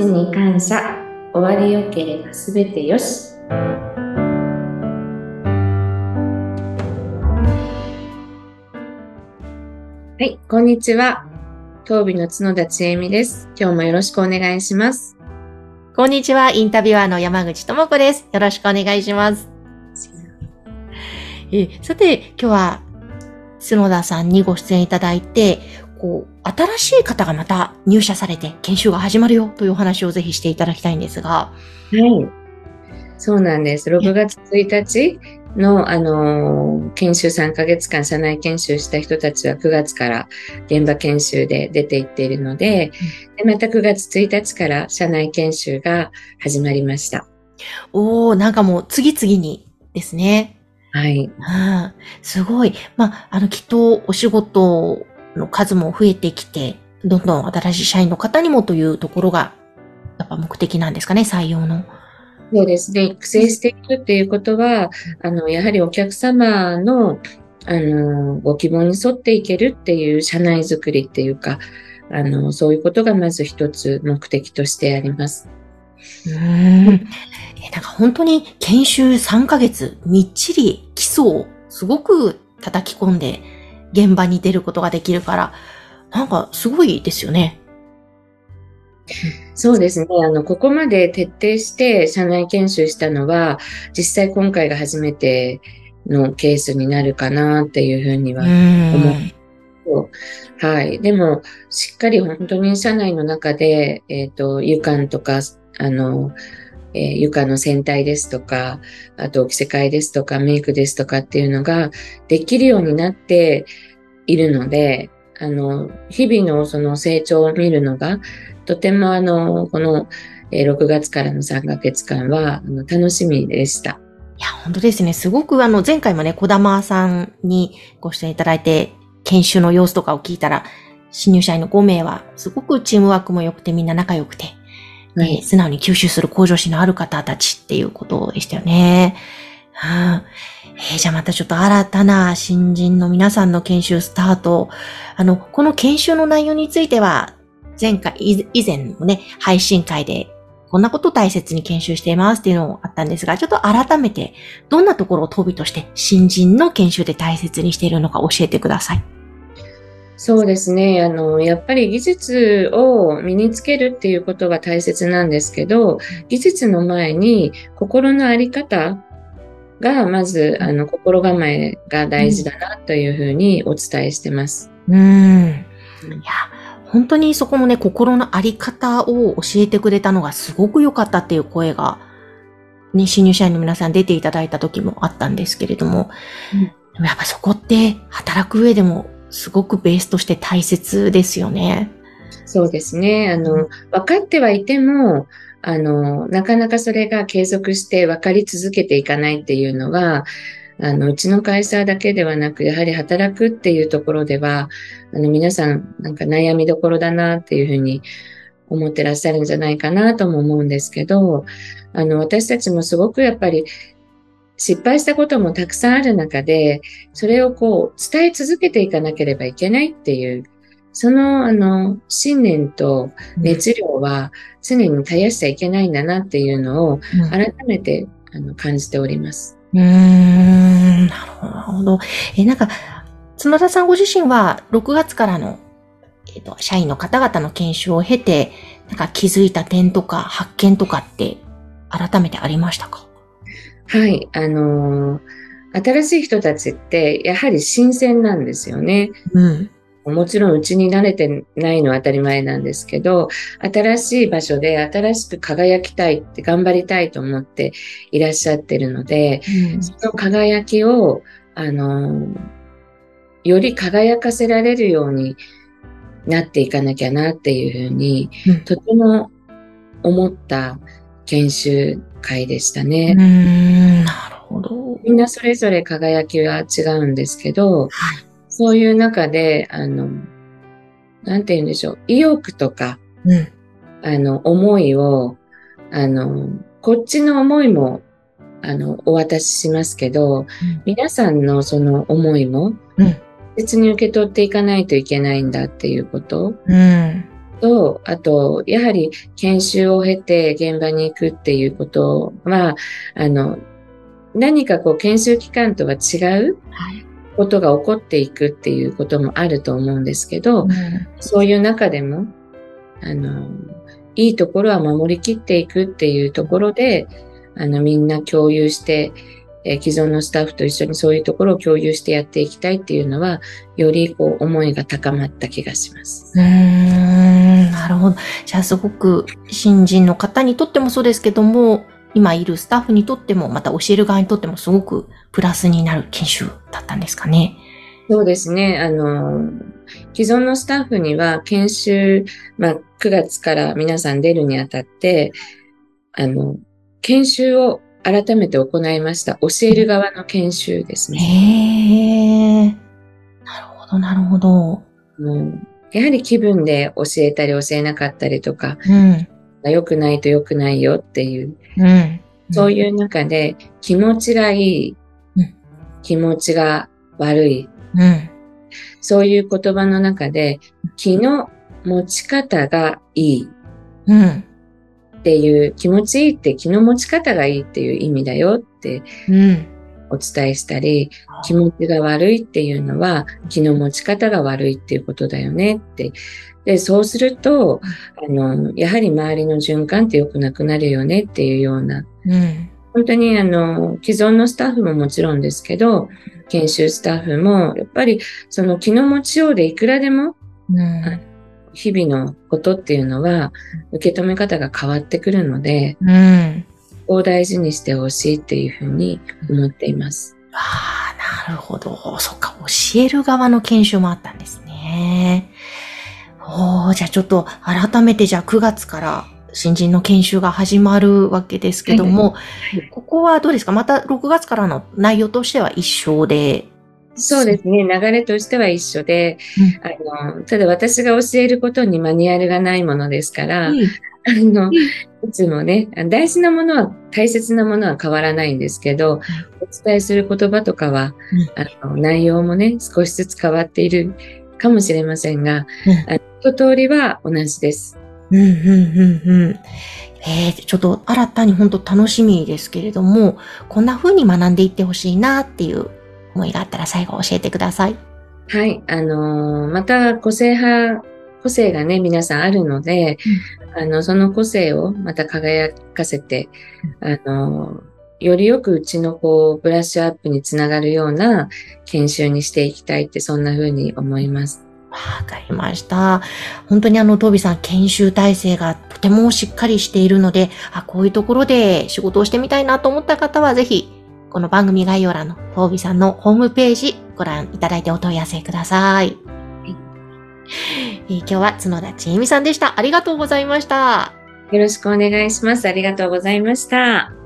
ちに感謝。終わりよければすべてよし。はい、こんにちは。当美の角田千恵美です。今日もよろしくお願いします。こんにちは。インタビュアーの山口智子です。よろしくお願いします。えさて、今日は角田さんにご出演いただいて、こう、新しい方がまた入社されて研修が始まるよというお話をぜひしていただきたいんですが。はい。そうなんです。6月1日の、あの、研修3ヶ月間、社内研修した人たちは9月から現場研修で出ていっているので、でまた9月1日から社内研修が始まりました。おー、なんかもう次々にですね。はい。うん、すごい。まあ、あの、きっとお仕事の数も増えてきて、どんどん新しい社員の方にもというところが、やっぱ目的なんですかね、採用の。そうですね。育成していくっていうことは、あの、やはりお客様の、あの、ご希望に沿っていけるっていう社内づくりっていうか、あの、そういうことがまず一つ目的としてあります。うん。え、なんか本当に研修3ヶ月、みっちり基礎をすごく叩き込んで、現場に出ることができるから、なんかすごいですよね。そうですね。あの、ここまで徹底して社内研修したのは、実際今回が初めてのケースになるかなっていうふうには思う。はい。でも、しっかり本当に社内の中で、えっ、ー、と、湯間とか、あの、えー、床の洗体ですとか、あと着せ替えですとか、メイクですとかっていうのができるようになっているので、あの、日々のその成長を見るのが、とてもあの、この、え、6月からの3ヶ月間はあの楽しみでした。いや、本当ですね。すごくあの、前回もね、小玉さんにご出演いただいて、研修の様子とかを聞いたら、新入社員の5名は、すごくチームワークも良くてみんな仲良くて、はい、素直に吸収する向上心のある方たちっていうことでしたよね。うん、えー、じゃあまたちょっと新たな新人の皆さんの研修スタート。あの、この研修の内容については、前回、以前のね、配信会で、こんなこと大切に研修していますっていうのもあったんですが、ちょっと改めて、どんなところをトビとして新人の研修で大切にしているのか教えてください。そうですね。あの、やっぱり技術を身につけるっていうことが大切なんですけど、技術の前に心のあり方が、まず、あの、心構えが大事だなというふうにお伝えしてます。うん。いや、本当にそこのね、心のあり方を教えてくれたのがすごく良かったっていう声が、ね、新入社員の皆さん出ていただいた時もあったんですけれども、うん、やっぱそこって働く上でもすごくベースとして大切ですよね。そうですね。あの、分かってはいても、あの、なかなかそれが継続して分かり続けていかないっていうのは、あの、うちの会社だけではなく、やはり働くっていうところでは、あの、皆さん、なんか悩みどころだなっていうふうに思ってらっしゃるんじゃないかなとも思うんですけど、あの、私たちもすごくやっぱり失敗したこともたくさんある中で、それをこう伝え続けていかなければいけないっていう、そのあの信念と熱量は常に絶やしちゃいけないんだなっていうのを改めて、あの感じております。うん、なるほど。え、なんか、角田さんご自身は6月からの、えっ、と、社員の方々の研修を経て、なんか気づいた点とか発見とかって改めてありましたか？はい、あのー、新しい人たちってやはり新鮮なんですよね。うん。もちろんうちに慣れてないのは当たり前なんですけど、新しい場所で新しく輝きたいって頑張りたいと思っていらっしゃってるので、うん、その輝きを、あの、より輝かせられるようになっていかなきゃなっていうふうに、うん、とても思った研修会でしたね。うん、なるほど。みんなそれぞれ輝きは違うんですけど、はい、そういう中で、あの、なんて言うんでしょう、意欲とか、うん、あの、思いを、あの、こっちの思いも、あの、お渡ししますけど、うん、皆さんのその思いも、別に受け取っていかないといけないんだっていうこと。うん、と、あと、やはり研修を経て現場に行くっていうことは、あの、何かこう研修期間とは違うことが起こっていくっていうこともあると思うんですけど、うん。そういう中でも、あの、いいところは守りきっていくっていうところで、あの、みんな共有して、えー既存のスタッフと一緒にそういうところを共有してやっていきたいっていうのは、よりこう思いが高まった気がします。うーん、なるほど。じゃあすごく新人の方にとってもそうですけども、今いるスタッフにとっても、また教える側にとってもすごくプラスになる研修だったんですかね。そうですね。あの、既存のスタッフには研修、まあ、9月から皆さん出るにあたって、あの、研修を改めて行いました。教える側の研修ですね。へえ。なるほど、なるほど。うんやはり気分で教えたり教えなかったりとか、うん。良くないと良くないよっていう、うん。そういう中で気持ちがいいうん、気持ちが悪い、うん。そういう言葉の中で気の持ち方がいいうん。っていう、気持ちいいって気の持ち方がいいっていう意味だよってうん。お伝えしたり、気持ちが悪いっていうのは気の持ち方が悪いっていうことだよねって。で、そうすると、あの、やはり周りの循環って良くなくなるよねっていうような、うん。本当にあの、既存のスタッフももちろんですけど、研修スタッフも、やっぱりその気の持ちようでいくらでもうん。日々のことっていうのは受け止め方が変わってくるので、うん。を大事にしてほしいっていうふうに思っています。ああ、なるほど。そっか、教える側の研修もあったんですね。おー、じゃあちょっと改めてじゃあ9月から新人の研修が始まるわけですけども、いここはどうですか？また6月からの内容としては一緒で。そうですね。流れとしては一緒で、あの、ただ私が教えることにマニュアルがないものですから、うんあの、いつもね、大事なものは、大切なものは変わらないんですけど、お伝えする言葉とかは、あの内容もね、少しずつ変わっているかもしれませんが、うん一通りは同じです。うん、うん、うん、うん。えー、ちょっと新たに本当楽しみですけれども、こんな風に学んでいってほしいなっていう思いがあったら最後教えてください。はい。あのーまた個性派、個性がね、皆さんあるので、あの、その個性をまた輝かせて、あのーよりよくうちのこう、ブラッシュアップにつながるような研修にしていきたいって、そんな風に思います。わかりました。本当にあの、トービさん、研修体制がとてもしっかりしているので、あ、こういうところで仕事をしてみたいなと思った方は、ぜひ、この番組概要欄のトービさんのホームページご覧いただいてお問い合わせください。え今日は角田千恵美さんでした。ありがとうございました。よろしくお願いします。ありがとうございました。